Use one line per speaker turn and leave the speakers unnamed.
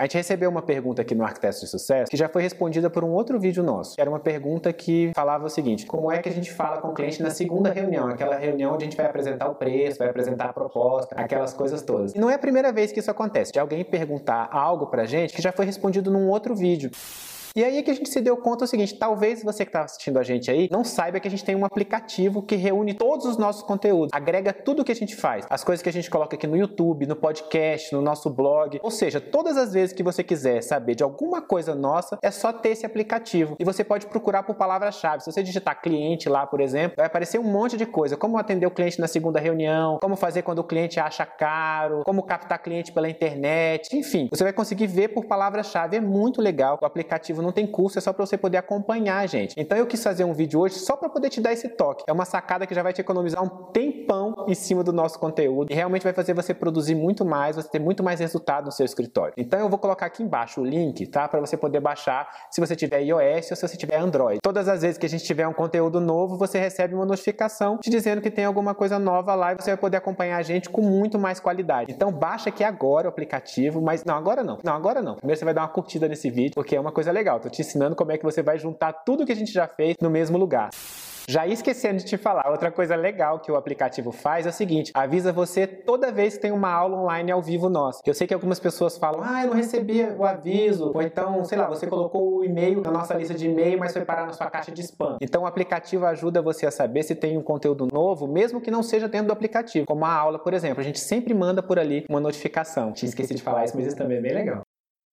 A gente recebeu uma pergunta aqui no Arquitetos de Sucesso que já foi respondida por um outro vídeo nosso. Era uma pergunta que falava o seguinte: como é que a gente fala com o cliente na segunda reunião? Aquela reunião onde a gente vai apresentar o preço, vai apresentar a proposta, aquelas coisas todas. E não é a primeira vez que isso acontece, de alguém perguntar algo pra gente que já foi respondido num outro vídeo. E aí é que a gente se deu conta o seguinte: talvez você que está assistindo a gente aí não saiba que a gente tem um aplicativo que reúne todos os nossos conteúdos, agrega tudo que a gente faz, as coisas que a gente coloca aqui no YouTube, no podcast, no nosso blog. Ou seja, todas as vezes que você quiser saber de alguma coisa nossa, é só ter esse aplicativo. E você pode procurar por palavra-chave. Se você digitar cliente lá, por exemplo, vai aparecer um monte de coisa: como atender o cliente na segunda reunião, como fazer quando o cliente acha caro, como captar cliente pela internet, enfim, você vai conseguir ver por palavra-chave. É muito legal. O aplicativo não tem curso, é só para você poder acompanhar a gente. Então eu quis fazer um vídeo hoje só para poder te dar esse toque. É uma sacada que já vai te economizar um tempão em cima do nosso conteúdo e realmente vai fazer você produzir muito mais, você ter muito mais resultado no seu escritório. Então eu vou colocar aqui embaixo o link, tá? Para você poder baixar se você tiver iOS ou se você tiver Android. Todas as vezes que a gente tiver um conteúdo novo, você recebe uma notificação te dizendo que tem alguma coisa nova lá e você vai poder acompanhar a gente com muito mais qualidade. Então baixa aqui agora o aplicativo, mas não, agora não. Não, agora não. Primeiro você vai dar uma curtida nesse vídeo, porque é uma coisa legal legal. Tô te ensinando como é que você vai juntar tudo que a gente já fez no mesmo lugar. Já esquecendo de te falar, outra coisa legal que o aplicativo faz é o seguinte: avisa você toda vez que tem uma aula online ao vivo nossa. Eu sei que algumas pessoas falam, ah, eu não recebi o aviso, ou então, sei lá, você colocou o e-mail na nossa lista de e-mail, mas foi parar na sua caixa de spam. Então o aplicativo ajuda você a saber se tem um conteúdo novo, mesmo que não seja dentro do aplicativo, como a aula, por exemplo. A gente sempre manda por ali uma notificação. Tinha esquecido de falar isso, mas isso também é bem legal.